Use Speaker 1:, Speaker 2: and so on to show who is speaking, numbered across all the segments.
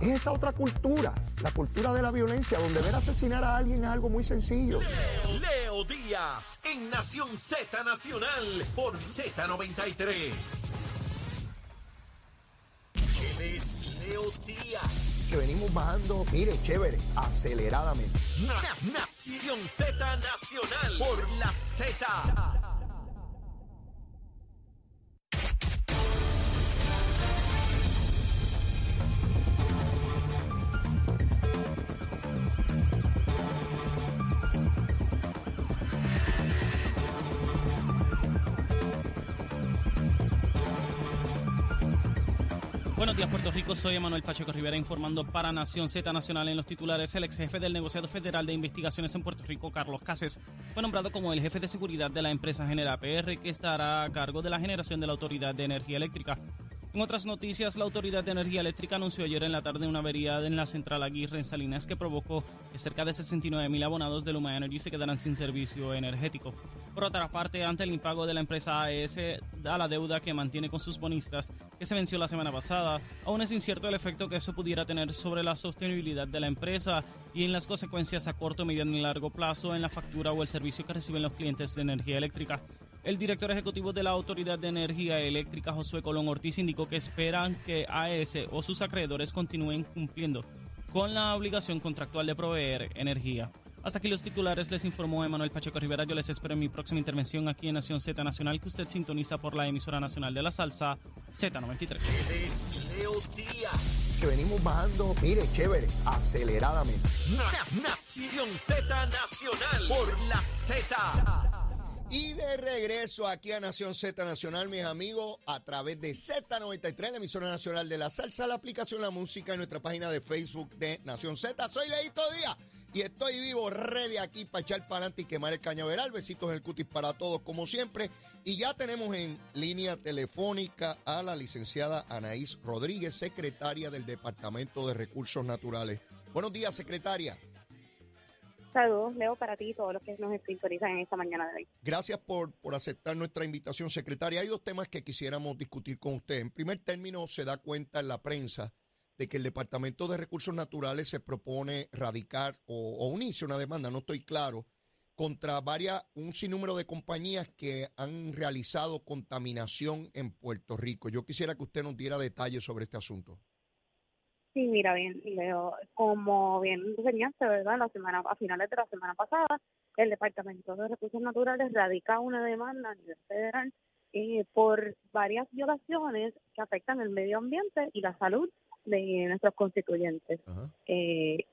Speaker 1: Es esa otra cultura, la cultura de la violencia, donde ver asesinar a alguien es algo muy sencillo.
Speaker 2: Leo, Leo Díaz en Nación Z Nacional por Z93. Él es Leo Díaz.
Speaker 1: Que venimos bajando, mire, chévere, aceleradamente.
Speaker 2: Na- Nación Z Nacional por la Z.
Speaker 3: Rico. Soy Emanuel Pacheco Rivera informando para Nación Z Nacional en los titulares. El ex jefe del negociado federal de investigaciones en Puerto Rico, Carlos Cases, fue nombrado como el jefe de seguridad de la empresa Genera PR, que estará a cargo de la generación de la Autoridad de Energía Eléctrica. En otras noticias, la Autoridad de Energía Eléctrica anunció ayer en la tarde una avería en la central Aguirre en Salinas que provocó que cerca de 69 mil abonados de Luma Energy se quedaran sin servicio energético. Por otra parte, ante el impago de la empresa AES a la deuda que mantiene con sus bonistas, que se venció la semana pasada, aún es incierto el efecto que eso pudiera tener sobre la sostenibilidad de la empresa y en las consecuencias a corto, mediano y largo plazo en la factura o el servicio que reciben los clientes de energía eléctrica. El director ejecutivo de la Autoridad de Energía Eléctrica, Josué Colón Ortiz, indicó que esperan que AES o sus acreedores continúen cumpliendo con la obligación contractual de proveer energía. Hasta aquí los titulares, les informó Emanuel Pacheco Rivera. Yo les espero en mi próxima intervención aquí en Nación Z Nacional, que usted sintoniza por la emisora nacional de la salsa Z93.
Speaker 2: Él es Leo Díaz.
Speaker 1: Que venimos bajando, mire, chévere, aceleradamente.
Speaker 2: Na- Nación Z Nacional por la Z.
Speaker 4: Y de regreso aquí a Nación Z Nacional, mis amigos, a través de Z93, la emisora nacional de la salsa, la aplicación La Música y nuestra página de Facebook de Nación Z. Soy Leito Díaz y estoy vivo, ready aquí para echar para adelante y quemar el cañaveral. Besitos en el cutis para todos, como siempre. Y ya tenemos en línea telefónica a la licenciada Anaís Rodríguez, secretaria del Departamento de Recursos Naturales. Buenos días, secretaria.
Speaker 5: Saludos, Leo, para ti y todos los que nos sintonizan en esta mañana de hoy.
Speaker 4: Gracias por, por aceptar nuestra invitación, secretaria. Hay dos temas que quisiéramos discutir con usted. En primer término, se da cuenta en la prensa de que el Departamento de Recursos Naturales se propone radicar o, o unirse una demanda, no estoy claro, contra varias, un sinnúmero de compañías que han realizado contaminación en Puerto Rico. Yo quisiera que usted nos diera detalles sobre este asunto.
Speaker 5: Sí, mira, bien, Leo, como bien enseñaste, ¿verdad? La semana, a finales de la semana pasada, el Departamento de Recursos Naturales radica una demanda a nivel federal eh, por varias violaciones que afectan el medio ambiente y la salud de nuestros constituyentes. Eh,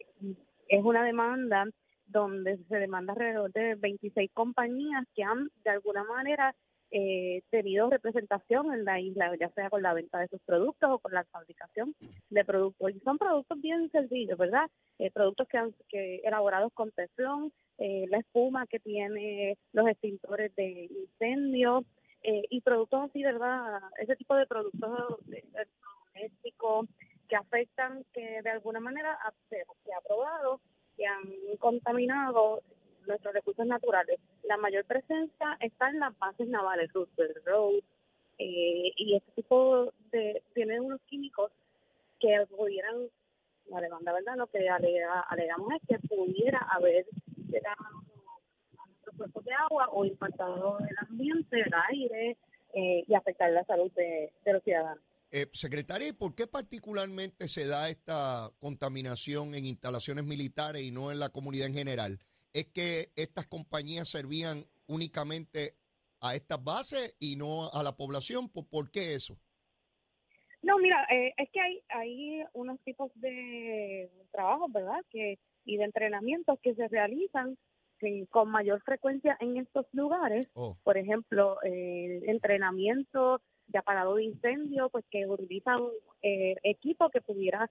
Speaker 5: es una demanda donde se demanda alrededor de 26 compañías que han de alguna manera eh, tenido representación en la isla, ya sea con la venta de sus productos o con la fabricación de productos. Y son productos bien sencillos, ¿verdad? Eh, productos que han que elaborados con teflón, eh, la espuma que tiene los extintores de incendio eh, y productos así, ¿verdad? Ese tipo de productos domésticos que afectan, que de alguna manera se, se ha probado que han contaminado nuestros recursos naturales. La mayor presencia está en las bases navales, Roosevelt Road, eh, y este tipo de, tiene unos químicos que pudieran, la demanda, ¿verdad? Lo que alega- alegamos es que pudiera haber llegado a nuestros cuerpos de agua o impactado el ambiente, el aire, eh, y afectar la salud de, de los ciudadanos.
Speaker 4: Eh, secretaria, ¿y por qué particularmente se da esta contaminación en instalaciones militares y no en la comunidad en general? ¿Es que estas compañías servían únicamente a estas bases y no a la población? ¿Por, por qué eso?
Speaker 5: No, mira, eh, es que hay, hay unos tipos de trabajos, ¿verdad? Que y de entrenamientos que se realizan eh, con mayor frecuencia en estos lugares.
Speaker 4: Oh,
Speaker 5: Por ejemplo, eh, entrenamiento de apagado de incendio, pues que utilizan eh, equipo que pudiera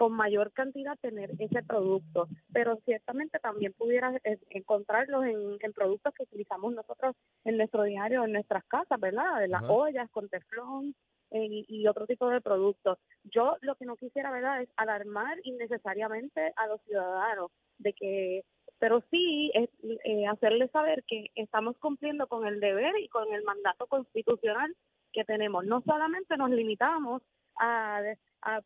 Speaker 5: con mayor cantidad tener ese producto, pero ciertamente también pudiera eh, encontrarlos en, en productos que utilizamos nosotros en nuestro diario, en nuestras casas, ¿verdad? De las
Speaker 4: Ajá.
Speaker 5: ollas con teflón eh, y, y otro tipo de productos. Yo lo que no quisiera, ¿verdad?, es alarmar innecesariamente a los ciudadanos de que, pero sí es, eh, hacerles saber que estamos cumpliendo con el deber y con el mandato constitucional que tenemos. No solamente nos limitamos a, a,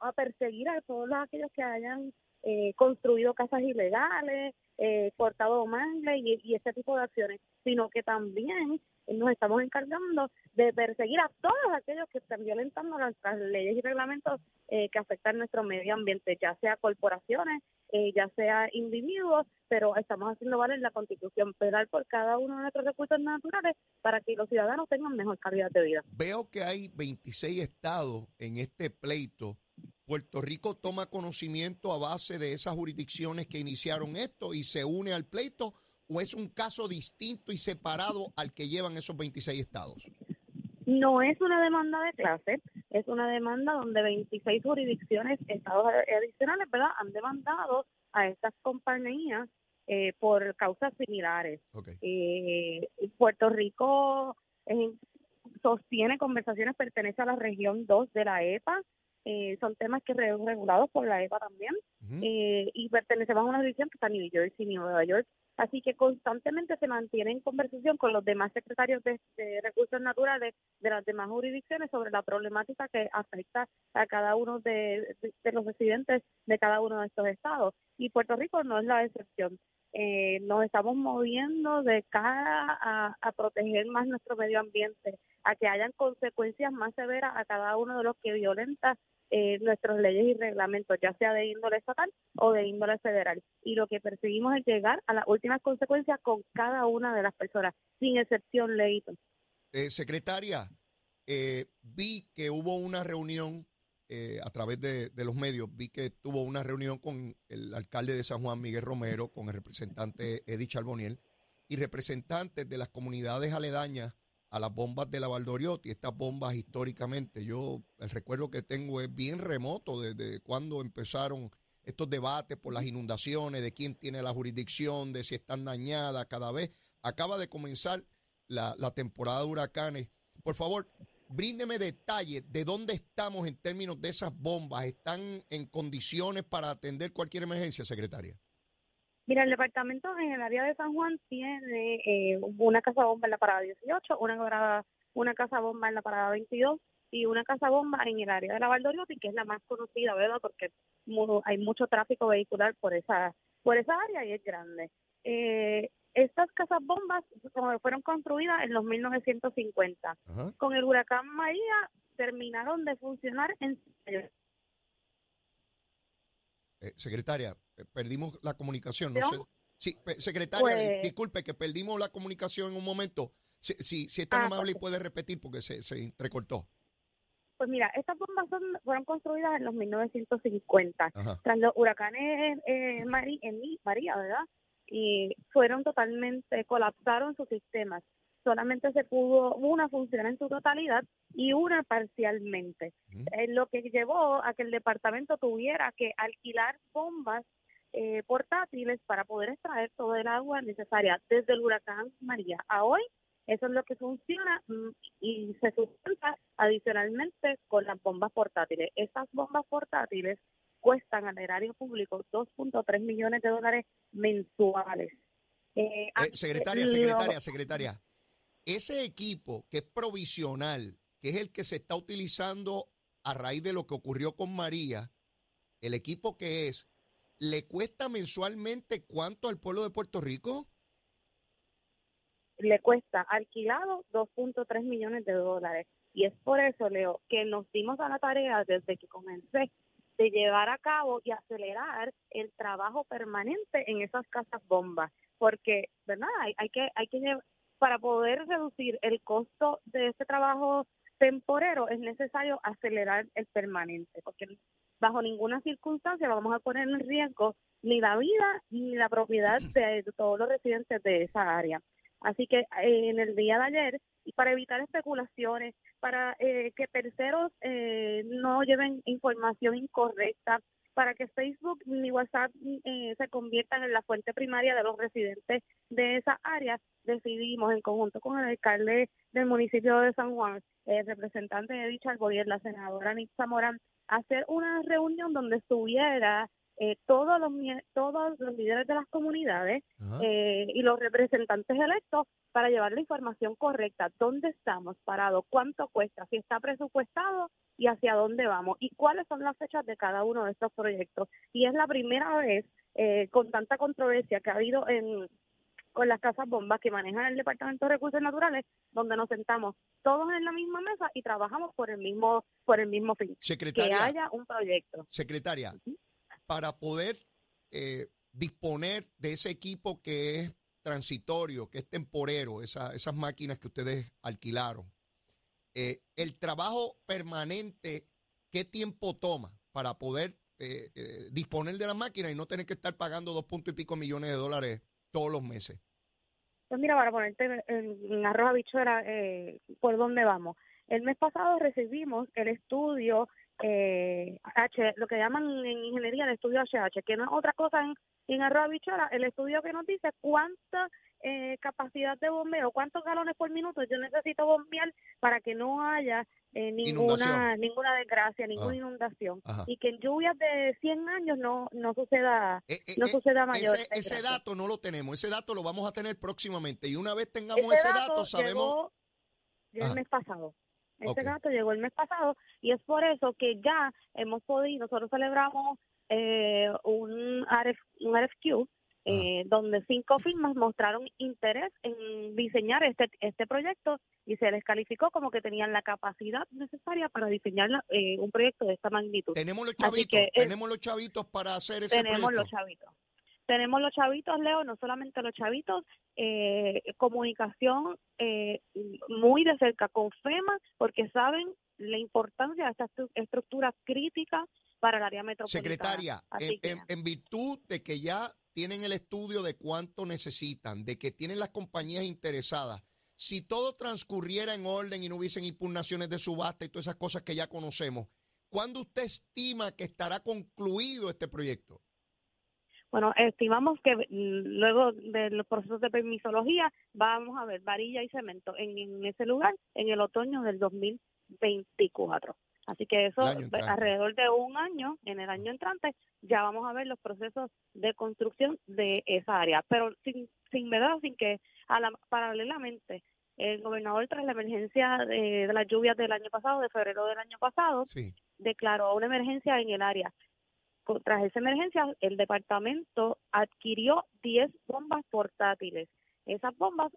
Speaker 5: a, perseguir a todos aquellos que hayan eh, construido casas ilegales, eh, cortado mangles y, ese tipo de acciones, sino que también nos estamos encargando de perseguir a todos aquellos que están violentando nuestras leyes y reglamentos eh, que afectan nuestro medio ambiente, ya sea corporaciones, eh, ya sea individuos, pero estamos haciendo valer la constitución penal por cada uno de nuestros recursos naturales para que los ciudadanos tengan mejor calidad de vida.
Speaker 4: Veo que hay 26 estados en este pleito. Puerto Rico toma conocimiento a base de esas jurisdicciones que iniciaron esto y se une al pleito o es un caso distinto y separado al que llevan esos 26 estados?
Speaker 5: No es una demanda de clase, es una demanda donde 26 jurisdicciones, estados adicionales, ¿verdad?, han demandado a estas compañías eh, por causas similares. Eh, Puerto Rico eh, sostiene conversaciones, pertenece a la región 2 de la EPA, eh, son temas que son regulados por la EPA también eh, y pertenecemos a una división que está en New Jersey Nueva York. Así que constantemente se mantiene en conversación con los demás secretarios de, recursos naturales de las demás jurisdicciones sobre la problemática que afecta a cada uno de, los residentes de cada uno de estos estados. Y Puerto Rico no es la excepción. Eh, nos estamos moviendo de cara a, a proteger más nuestro medio ambiente, a que hayan consecuencias más severas a cada uno de los que violenta eh, nuestras leyes y reglamentos, ya sea de índole estatal o de índole federal. Y lo que perseguimos es llegar a las últimas consecuencias con cada una de las personas, sin excepción, Leito.
Speaker 4: Eh, secretaria, eh, vi que hubo una reunión eh, a través de, de, los medios, vi que tuvo una reunión con el alcalde de San Juan, Miguel Romero, con el representante Eddie Charboniel y representantes de las comunidades aledañas a las bombas de la Valdoriotti. Estas bombas históricamente, yo el recuerdo que tengo es bien remoto desde cuando empezaron estos debates por las inundaciones, de quién tiene la jurisdicción, de si están dañadas cada vez. Acaba de comenzar la, temporada de huracanes. Por favor, bríndeme detalles de dónde estamos en términos de esas bombas. ¿Están en condiciones para atender cualquier emergencia, secretaria?
Speaker 5: Mira, el departamento en el área de San Juan tiene eh, una casa bomba en la parada 18, una, una casa bomba en la parada 22 y una casa bomba en el área de la Valdoriotti, que es la más conocida, ¿verdad? Porque hay mucho tráfico vehicular por esa por esa área y es grande. Eh, estas casas bombas fueron construidas en los 1950. Con el huracán María terminaron de funcionar en
Speaker 4: eh, secretaria, perdimos la comunicación. No sé. Sí, secretaria, pues disculpe que perdimos la comunicación en un momento. Si, si, si es tan ah, amable y puede repetir porque se, se entrecortó.
Speaker 5: Pues mira, estas bombas fueron construidas en los 1950, tras los huracanes eh, María, María, ¿verdad? Y fueron totalmente, colapsaron sus sistemas solamente se pudo una función en su totalidad y una parcialmente, eh, lo que llevó a que el departamento tuviera que alquilar bombas eh, portátiles para poder extraer todo el agua necesaria desde el huracán María a hoy. Eso es lo que funciona mm, y se sustenta adicionalmente con las bombas portátiles. Estas bombas portátiles cuestan al erario público 2.3 millones de dólares mensuales.
Speaker 4: Eh, secretaria, secretaria, secretaria ese equipo que es provisional, que es el que se está utilizando a raíz de lo que ocurrió con María, el equipo que es, ¿le cuesta mensualmente cuánto al pueblo de Puerto Rico?
Speaker 5: Le cuesta alquilado 2.3 millones de dólares. Y es por eso, Leo, que nos dimos a la tarea desde que comencé de llevar a cabo y acelerar el trabajo permanente en esas casas bombas, porque, ¿verdad? Hay, hay que hay que para poder reducir el costo de este trabajo temporero es necesario acelerar el permanente, porque bajo ninguna circunstancia vamos a poner en riesgo ni la vida ni la propiedad de todos los residentes de esa área. Así que eh, en el día de ayer, y para evitar especulaciones, para eh, que terceros eh, no lleven información incorrecta, para que Facebook ni WhatsApp eh, se conviertan en la fuente primaria de los residentes de esa área, decidimos en conjunto con el alcalde del municipio de San Juan, el representante de dicha gobierno, la senadora Nixa Morán, hacer una reunión donde estuviera eh, todos los todos los líderes de las comunidades eh, y los representantes electos para llevar la información correcta, dónde estamos parados, cuánto cuesta, si está presupuestado y hacia dónde vamos y cuáles son las fechas de cada uno de estos proyectos. Y es la primera vez eh, con tanta controversia que ha habido en con las casas bombas que manejan el Departamento de Recursos Naturales, donde nos sentamos todos en la misma mesa y trabajamos por el mismo por el mismo fin, que haya un proyecto.
Speaker 4: Secretaria, para poder eh, disponer de ese equipo que es transitorio, que es temporero, esas máquinas que ustedes alquilaron, eh, el trabajo permanente, ¿qué tiempo toma para poder eh, disponer de la máquina y no tener que estar pagando dos puntos y pico millones de dólares todos los meses?
Speaker 5: Pues mira, para ponerte en, arroz habichuela, eh, ¿por dónde vamos? El mes pasado recibimos el estudio eh, H, lo que llaman en ingeniería el estudio HH, que no es otra cosa en, en arroz habichuela, el estudio que nos dice cuánta eh, capacidad de bombeo, cuántos galones por minuto yo necesito bombear para que no haya eh, ninguna ninguna desgracia, ninguna ah. inundación. Y que en lluvias de 100 años no no suceda
Speaker 4: eh,
Speaker 5: no suceda
Speaker 4: mayor ese, ese, dato no lo tenemos, ese dato lo vamos a tener próximamente. Y una vez tengamos ese, dato, sabemos
Speaker 5: llegó el mes pasado. Ese dato llegó el mes pasado y es por eso que ya hemos podido, nosotros celebramos eh, un, RF, un RFQ eh, donde cinco firmas mostraron interés en diseñar este, este proyecto y se les calificó como que tenían la capacidad necesaria para diseñar eh, un proyecto de esta magnitud.
Speaker 4: Tenemos los chavitos, tenemos los chavitos para hacer ese
Speaker 5: tenemos los chavitos. Tenemos los chavitos, Leo, no solamente los chavitos, eh, comunicación muy de cerca con FEMA, porque saben la importancia de esta estructura crítica para el área metropolitana.
Speaker 4: Secretaria, en, virtud de que ya tienen el estudio de cuánto necesitan, de que tienen las compañías interesadas. Si todo transcurriera en orden y no hubiesen impugnaciones de subasta y todas esas cosas que ya conocemos, ¿cuándo usted estima que estará concluido este proyecto?
Speaker 5: Bueno, estimamos que mm, luego de los procesos de permisología vamos a ver varilla y cemento en, en ese lugar en el otoño del 2024. Así que eso alrededor de un año, en el año entrante, ya vamos a ver los procesos de construcción de esa área. Pero sin, sin verdad, sin que a la, paralelamente el gobernador tras la emergencia de, las lluvias del año pasado, de febrero del año pasado, declaró una emergencia en el área. Tras esa emergencia, el departamento adquirió 10 bombas portátiles. Esas bombas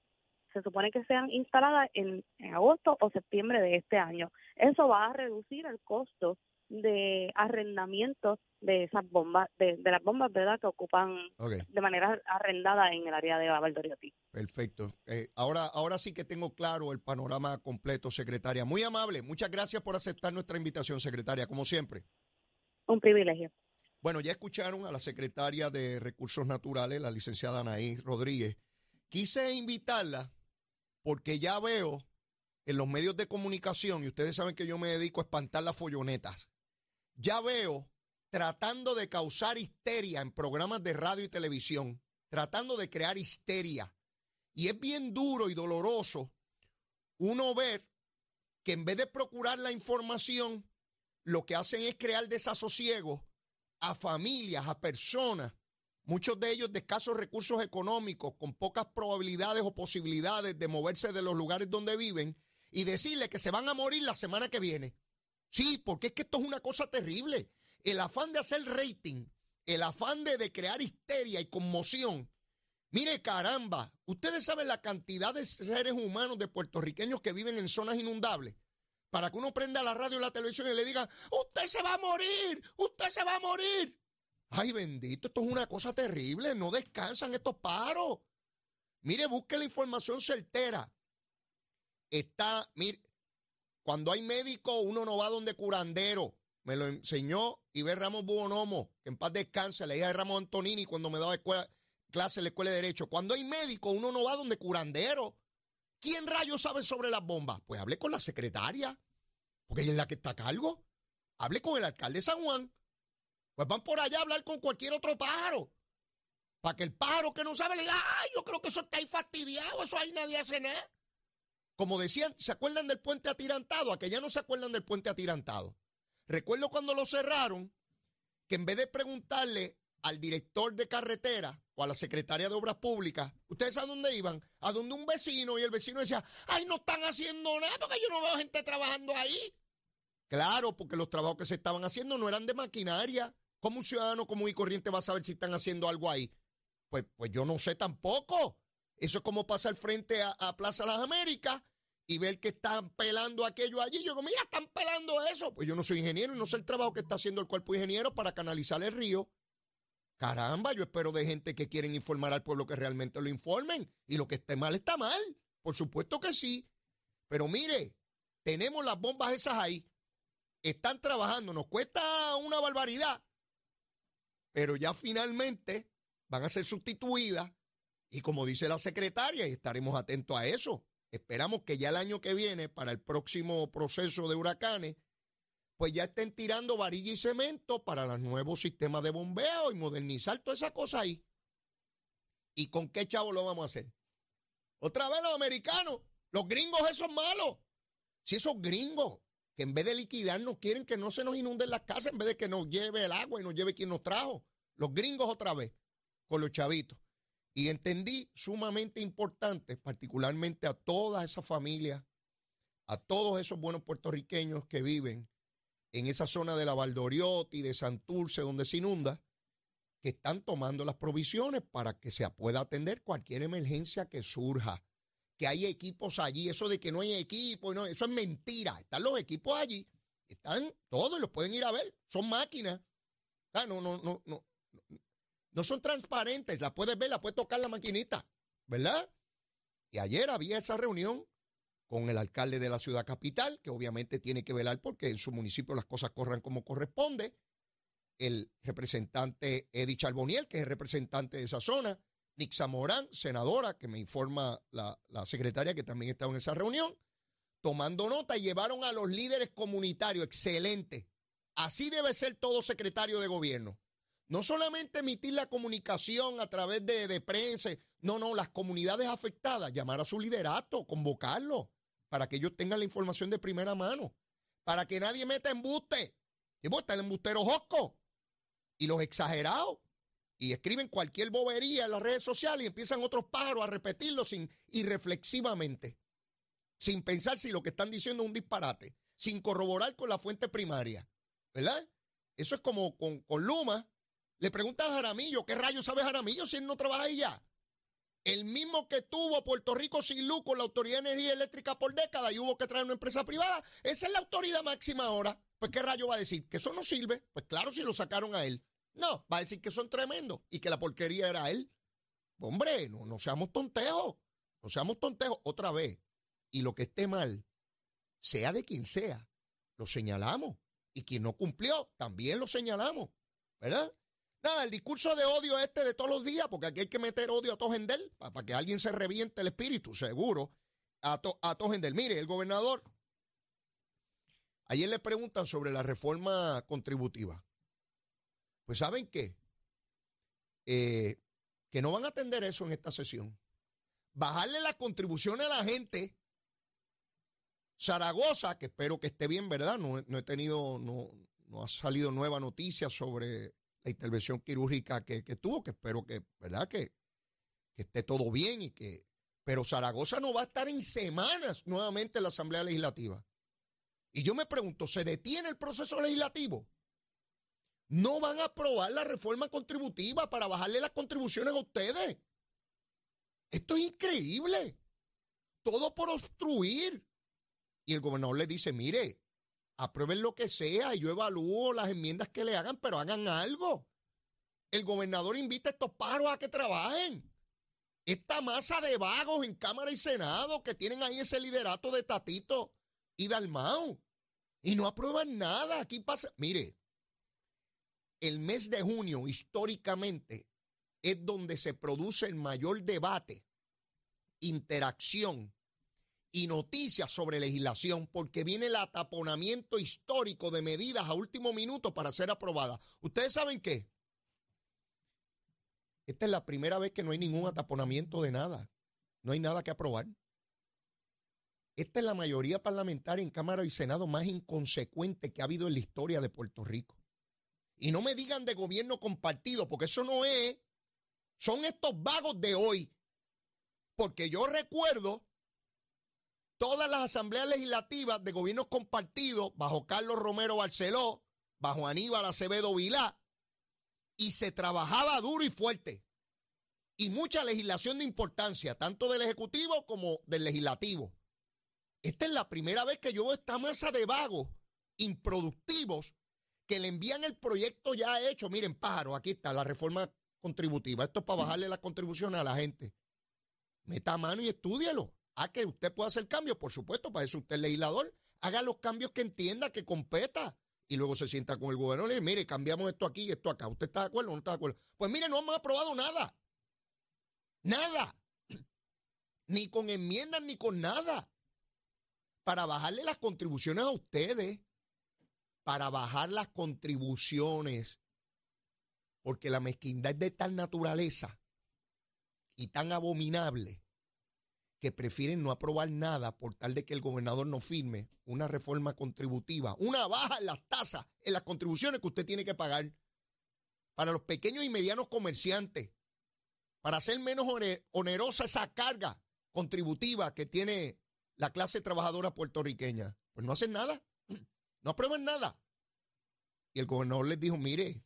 Speaker 5: se supone que sean instaladas en, agosto o septiembre de este año. Eso va a reducir el costo de arrendamiento de esas bombas, de, las bombas, ¿verdad?, que ocupan de manera arrendada en el área de Valdoriotti.
Speaker 4: Perfecto. Eh, ahora, ahora sí que tengo claro el panorama completo, secretaria. Muy amable. Muchas gracias por aceptar nuestra invitación, secretaria, como siempre.
Speaker 5: Un privilegio.
Speaker 4: Bueno, ya escucharon a la secretaria de Recursos Naturales, la licenciada Anaí Rodríguez. Quise invitarla porque ya veo en los medios de comunicación, y ustedes saben que yo me dedico a espantar las follonetas, ya veo tratando de causar histeria en programas de radio y televisión, tratando de crear histeria. Y es bien duro y doloroso uno ver que en vez de procurar la información, lo que hacen es crear desasosiego a familias, a personas muchos de ellos de escasos recursos económicos, con pocas probabilidades o posibilidades de moverse de los lugares donde viven, y decirle que se van a morir la semana que viene. Sí, porque es que esto es una cosa terrible. El afán de hacer rating, el afán de, crear histeria y conmoción. Mire, caramba, ustedes saben la cantidad de seres humanos de puertorriqueños que viven en zonas inundables. Para que uno prenda la radio y la televisión y le diga, usted se va a morir, usted se va a morir. Ay, bendito, esto es una cosa terrible. No descansan estos paros. Mire, busque la información certera. Está, mire, cuando hay médico, uno no va donde curandero. Me lo enseñó Iber Ramos Buonomo, que en paz descanse, la hija de Ramos Antonini cuando me daba clase en la escuela de Derecho. Cuando hay médico, uno no va donde curandero. ¿Quién rayos sabe sobre las bombas? Pues hable con la secretaria, porque ella es la que está a cargo. Hable con el alcalde de San Juan. Pues van por allá a hablar con cualquier otro pájaro. Para que el pájaro que no sabe le diga, ay, yo creo que eso está ahí fastidiado, eso ahí nadie hace nada. Como decían, ¿se acuerdan del puente atirantado? A que ya no se acuerdan del puente atirantado. Recuerdo cuando lo cerraron, que en vez de preguntarle al director de carretera o a la secretaria de Obras Públicas, ¿ustedes a dónde iban? A donde un vecino y el vecino decía, ay, no están haciendo nada porque yo no veo gente trabajando ahí. Claro, porque los trabajos que se estaban haciendo no eran de maquinaria. ¿Cómo un ciudadano común y corriente va a saber si están haciendo algo ahí? Pues, pues yo no sé tampoco. Eso es como pasar frente a, Plaza Las Américas y ver que están pelando aquello allí. Yo digo, mira, están pelando eso. Pues yo no soy ingeniero y no sé el trabajo que está haciendo el cuerpo ingeniero para canalizar el río. Caramba, yo espero de gente que quieren informar al pueblo que realmente lo informen. Y lo que esté mal está mal. Por supuesto que sí. Pero mire, tenemos las bombas esas ahí. Están trabajando. Nos cuesta una barbaridad. Pero ya finalmente van a ser sustituidas. Y como dice la secretaria, y estaremos atentos a eso, Esperamos que ya el año que viene, para el próximo proceso de huracanes, pues ya estén tirando varilla y cemento para los nuevos sistemas de bombeo y modernizar toda esa cosa ahí. ¿Y con qué chavo lo vamos a hacer? Otra vez los americanos, los gringos esos malos. Si esos gringos que en vez de liquidarnos quieren que no se nos inunden las casas, en vez de que nos lleve el agua y nos lleve quien nos trajo. Los gringos otra vez, con los chavitos. Y entendí sumamente importante, particularmente a todas esas familias, a todos esos buenos puertorriqueños que viven en esa zona de la Valdoriotti, de Santurce, donde se inunda, que están tomando las provisiones para que se pueda atender cualquier emergencia que surja. Que hay equipos allí, eso de que no hay equipo, eso es mentira. Están los equipos allí, están todos, los pueden ir a ver, son máquinas. Ah, no, no, no, no, no son transparentes, la puedes ver, la puedes tocar la maquinita, ¿verdad? Y ayer había esa reunión con el alcalde de la ciudad capital, que obviamente tiene que velar porque en su municipio las cosas corran como corresponde, el representante Eddie Charboniel, que es representante de esa zona, Nixa Morán, senadora, que me informa la, la secretaria que también estaba en esa reunión, tomando nota y llevaron a los líderes comunitarios, excelente. Así debe ser todo secretario de gobierno. No solamente emitir la comunicación a través de, prensa, no, no, las comunidades afectadas, llamar a su liderato, convocarlo, para que ellos tengan la información de primera mano, para que nadie meta embuste. Y vos está el embustero Josco y los exagerados. Y escriben cualquier bobería en las redes sociales y empiezan otros pájaros a repetirlo sin, irreflexivamente, sin pensar si lo que están diciendo es un disparate, sin corroborar con la fuente primaria. ¿Verdad? Eso es como con, con Luma, le pregunta a Jaramillo, ¿qué rayos sabe Jaramillo si él no trabaja ahí ya? El mismo que tuvo Puerto Rico sin luz con la Autoridad de Energía Eléctrica por décadas y hubo que traer una empresa privada, esa es la autoridad máxima ahora. Pues ¿qué rayo va a decir? ¿Que eso no sirve? Pues claro, si lo sacaron a él. No, va a decir que son tremendos y que la porquería era él. Hombre, no, no seamos tontejos. No seamos tontejos otra vez. Y lo que esté mal, sea de quien sea, lo señalamos. Y quien no cumplió, también lo señalamos. ¿Verdad? Nada, el discurso de odio este de todos los días, porque aquí hay que meter odio a Tojendel para, que alguien se reviente el espíritu, seguro, a, to, a. Mire, el gobernador, ayer le preguntan sobre la reforma contributiva. Pues ¿saben qué? Eh, que no van a atender eso en esta sesión. Bajarle las contribuciones a la gente. Zaragoza, que espero que esté bien, ¿verdad? No, no he tenido, no, no ha salido nueva noticia sobre la intervención quirúrgica que, tuvo, que espero que, ¿verdad? Que, que esté todo bien y que... Pero Zaragoza no va a estar en semanas nuevamente en la Asamblea Legislativa. Y yo me pregunto, ¿se detiene el proceso legislativo? No van a aprobar la reforma contributiva para bajarle las contribuciones a ustedes. Esto es increíble. Todo por obstruir. Y el gobernador le dice, mire, aprueben lo que sea yo evalúo las enmiendas que le hagan, pero hagan algo. El gobernador invita a estos pájaros a que trabajen. Esta masa de vagos en Cámara y Senado que tienen ahí ese liderato de Tatito y Dalmau y no aprueban nada. Aquí pasa, mire, el mes de junio históricamente es donde se produce el mayor debate, interacción y noticias sobre legislación porque viene el ataponamiento histórico de medidas a último minuto para ser aprobadas. ¿Ustedes saben qué? Esta es la primera vez que no hay ningún ataponamiento de nada. No hay nada que aprobar. Esta es la mayoría parlamentaria en Cámara y Senado más inconsecuente que ha habido en la historia de Puerto Rico. Y no me digan de gobierno compartido, porque eso no es. Son estos vagos de hoy. Porque yo recuerdo todas las asambleas legislativas de gobiernos compartidos bajo Carlos Romero Barceló, bajo Aníbal Acevedo Vilá, y se trabajaba duro y fuerte. Y mucha legislación de importancia, tanto del Ejecutivo como del Legislativo. Esta es la primera vez que yo veo esta masa de vagos improductivos que le envían el proyecto ya hecho. Miren, pájaro, aquí está la reforma contributiva. Esto es para bajarle las contribuciones a la gente. Meta mano y estúdielo. A que usted pueda hacer cambios, por supuesto, para eso usted es legislador. Haga los cambios que entienda, que competa. Y luego se sienta con el gobierno y le dice, mire, cambiamos esto aquí y esto acá. ¿Usted está de acuerdo o no está de acuerdo? Pues mire, no hemos aprobado nada. Nada. Ni con enmiendas ni con nada. Para bajarle las contribuciones a ustedes. Para bajar las contribuciones. Porque la mezquindad es de tal naturaleza y tan abominable que prefieren no aprobar nada por tal de que el gobernador no firme una reforma contributiva, una baja en las tasas, en las contribuciones que usted tiene que pagar para los pequeños y medianos comerciantes, para hacer menos onerosa esa carga contributiva que tiene la clase trabajadora puertorriqueña. Pues no hacen nada, no aprueban nada. Y el gobernador les dijo, mire,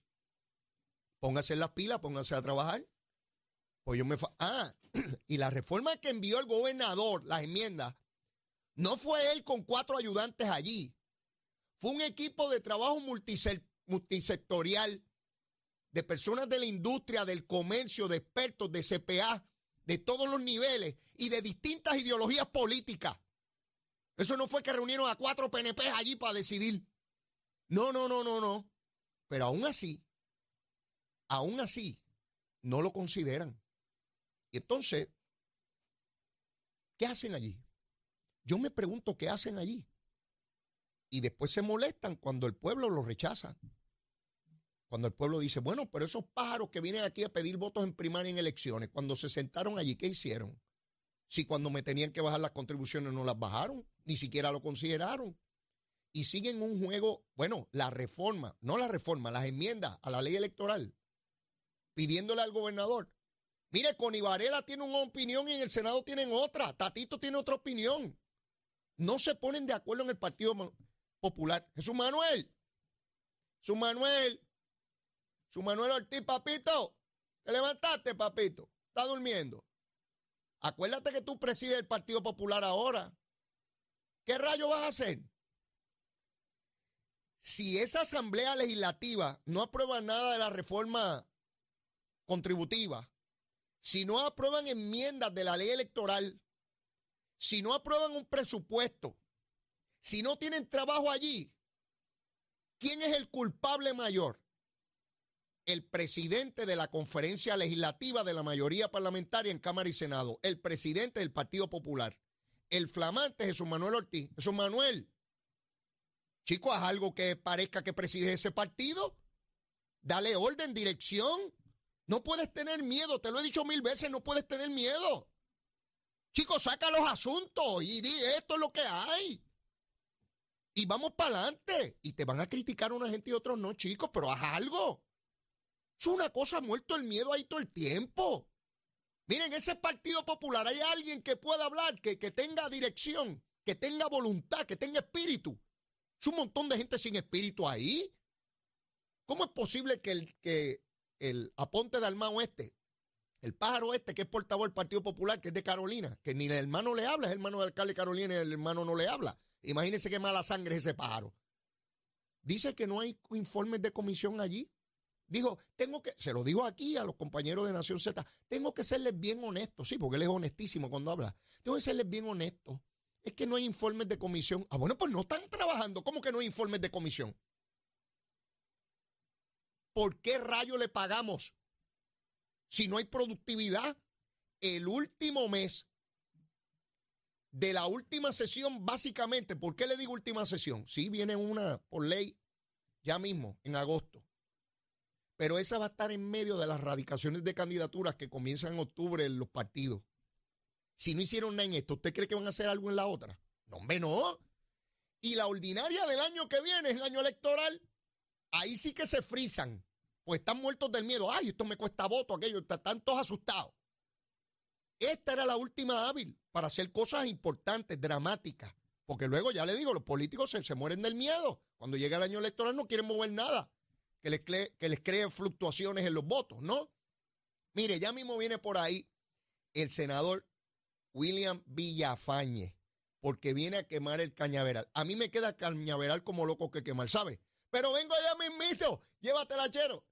Speaker 4: póngase en las pilas, póngase a trabajar. Pues yo me... Ah, y la reforma que envió el gobernador, las enmiendas, no fue él con cuatro ayudantes allí. Fue un equipo de trabajo multisectorial de personas de la industria, del comercio, de expertos, de CPA, de todos los niveles y de distintas ideologías políticas. Eso no fue que reunieron a cuatro PNP allí para decidir. No, no, no, no, no. Pero aún así, aún así, no lo consideran. Y entonces, ¿qué hacen allí? Yo me pregunto qué hacen allí. Y después se molestan cuando el pueblo lo rechaza. Cuando el pueblo dice, bueno, pero esos pájaros que vienen aquí a pedir votos en primaria en elecciones, cuando se sentaron allí, ¿qué hicieron? Si cuando me tenían que bajar las contribuciones no las bajaron, ni siquiera lo consideraron. Y siguen un juego, bueno, la reforma, no la reforma, las enmiendas a la ley electoral, pidiéndole al gobernador Mire, Connie tiene una opinión y en el Senado tienen otra. Tatito tiene otra opinión. No se ponen de acuerdo en el Partido Popular. Jesús Manuel. Jesús Manuel. Jesús Manuel Ortiz, papito. Te levantaste, papito. Está durmiendo. Acuérdate que tú presides el Partido Popular ahora. ¿Qué rayo vas a hacer? Si esa asamblea legislativa no aprueba nada de la reforma contributiva, si no aprueban enmiendas de la ley electoral, si no aprueban un presupuesto, si no tienen trabajo allí, ¿quién es el culpable mayor? El presidente de la conferencia legislativa de la mayoría parlamentaria en Cámara y Senado, el presidente del Partido Popular, el flamante Jesús Manuel Ortiz. Jesús Manuel, chico, haz algo que parezca que preside ese partido. Dale orden, dirección. No puedes tener miedo, te lo he dicho mil veces, no puedes tener miedo. Chicos, saca los asuntos y di esto es lo que hay. Y vamos para adelante. Y te van a criticar una gente y otros no, chicos, pero haz algo. Es una cosa muerto el miedo ahí todo el tiempo. Miren, ese Partido Popular, hay alguien que pueda hablar, que, que tenga dirección, que tenga voluntad, que tenga espíritu. Es un montón de gente sin espíritu ahí. ¿Cómo es posible que, el, que el aponte de Almao este, el pájaro este que es portavoz del Partido Popular, que es de Carolina, que ni el hermano le habla, es el hermano del alcalde de Carolina y el hermano no le habla. Imagínense qué mala sangre es ese pájaro. Dice que no hay informes de comisión allí. Dijo, tengo que, se lo dijo aquí a los compañeros de Nación Z, tengo que serles bien honesto, sí, porque él es honestísimo cuando habla. Tengo que serles bien honesto. Es que no hay informes de comisión. Ah, bueno, pues no están trabajando. ¿Cómo que no hay informes de comisión? ¿Por qué rayo le pagamos? Si no hay productividad, el último mes de la última sesión, básicamente, ¿por qué le digo última sesión? Sí, viene una por ley ya mismo, en agosto. Pero esa va a estar en medio de las radicaciones de candidaturas que comienzan en octubre en los partidos. Si no hicieron nada en esto, ¿usted cree que van a hacer algo en la otra? No, hombre, no. Y la ordinaria del año que viene es el año electoral. ahí sí que se frisan, pues están muertos del miedo. Ay, esto me cuesta voto, aquello, están todos asustados. Esta era la última hábil para hacer cosas importantes, dramáticas. Porque luego, ya le digo, los políticos se, mueren del miedo. Cuando llega el año electoral no quieren mover nada que les, que les cree fluctuaciones en los votos, ¿no? Mire, ya mismo viene por ahí el senador William Villafañe, porque viene a quemar el cañaveral. A mí me queda cañaveral como loco que quemar, ¿sabe? Pero vengo ya mismito, llévatela, chero.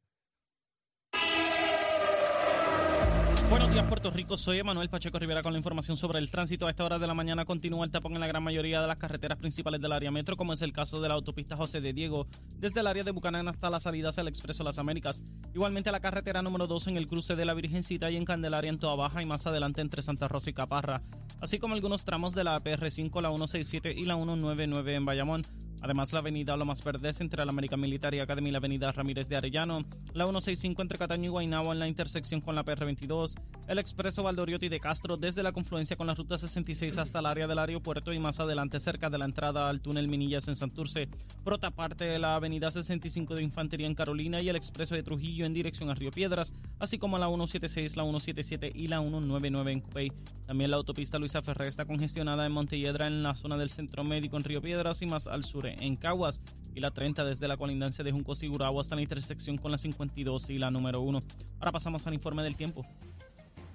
Speaker 3: Bueno, días, Puerto Rico. Soy Emanuel Pacheco Rivera con la información sobre el tránsito. A esta hora de la mañana continúa el tapón en la gran mayoría de las carreteras principales del área metro, como es el caso de la autopista José de Diego, desde el área de Bucanán hasta la salida hacia el Expreso Las Américas. Igualmente la carretera número 2 en el cruce de la Virgencita y en Candelaria en Toa Baja y más adelante entre Santa Rosa y Caparra, así como algunos tramos de la PR5, la 167 y la 199 en Bayamón. Además, la avenida Lomas Verdes entre la América Militar y Academia y la avenida Ramírez de Arellano, la 165 entre Cataño y Guaynabo en la intersección con la PR22, el expreso Valdoriotti de Castro desde la confluencia con la ruta 66 hasta el área del aeropuerto y más adelante cerca de la entrada al túnel Minillas en Santurce. Por otra parte, la avenida 65 de Infantería en Carolina y el expreso de Trujillo en dirección a Río Piedras, así como la 176, la 177 y la 199 en Cupey. También la autopista Luisa Ferré está congestionada en Montelledra en la zona del Centro Médico en Río Piedras y más al sur en Caguas y la 30 desde la colindancia de Junco Sigurao hasta la intersección con la 52 y la número 1. Ahora pasamos al informe del tiempo.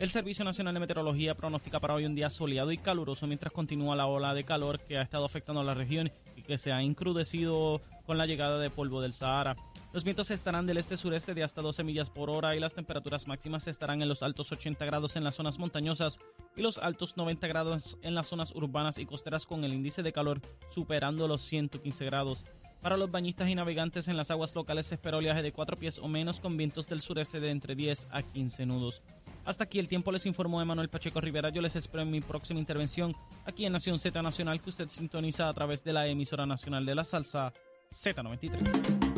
Speaker 3: El Servicio Nacional de Meteorología pronostica para hoy un día soleado y caluroso mientras continúa la ola de calor que ha estado afectando a la región y que se ha encrudecido con la llegada de polvo del Sahara. Los vientos estarán del este-sureste de hasta 12 millas por hora y las temperaturas máximas estarán en los altos 80 grados en las zonas montañosas y los altos 90 grados en las zonas urbanas y costeras con el índice de calor superando los 115 grados. Para los bañistas y navegantes en las aguas locales se espera oleaje de 4 pies o menos con vientos del sureste de entre 10 a 15 nudos. Hasta aquí el tiempo les informó Emanuel Pacheco Rivera. Yo les espero en mi próxima intervención aquí en Nación Z Nacional que usted sintoniza a través de la emisora nacional de la salsa Z93.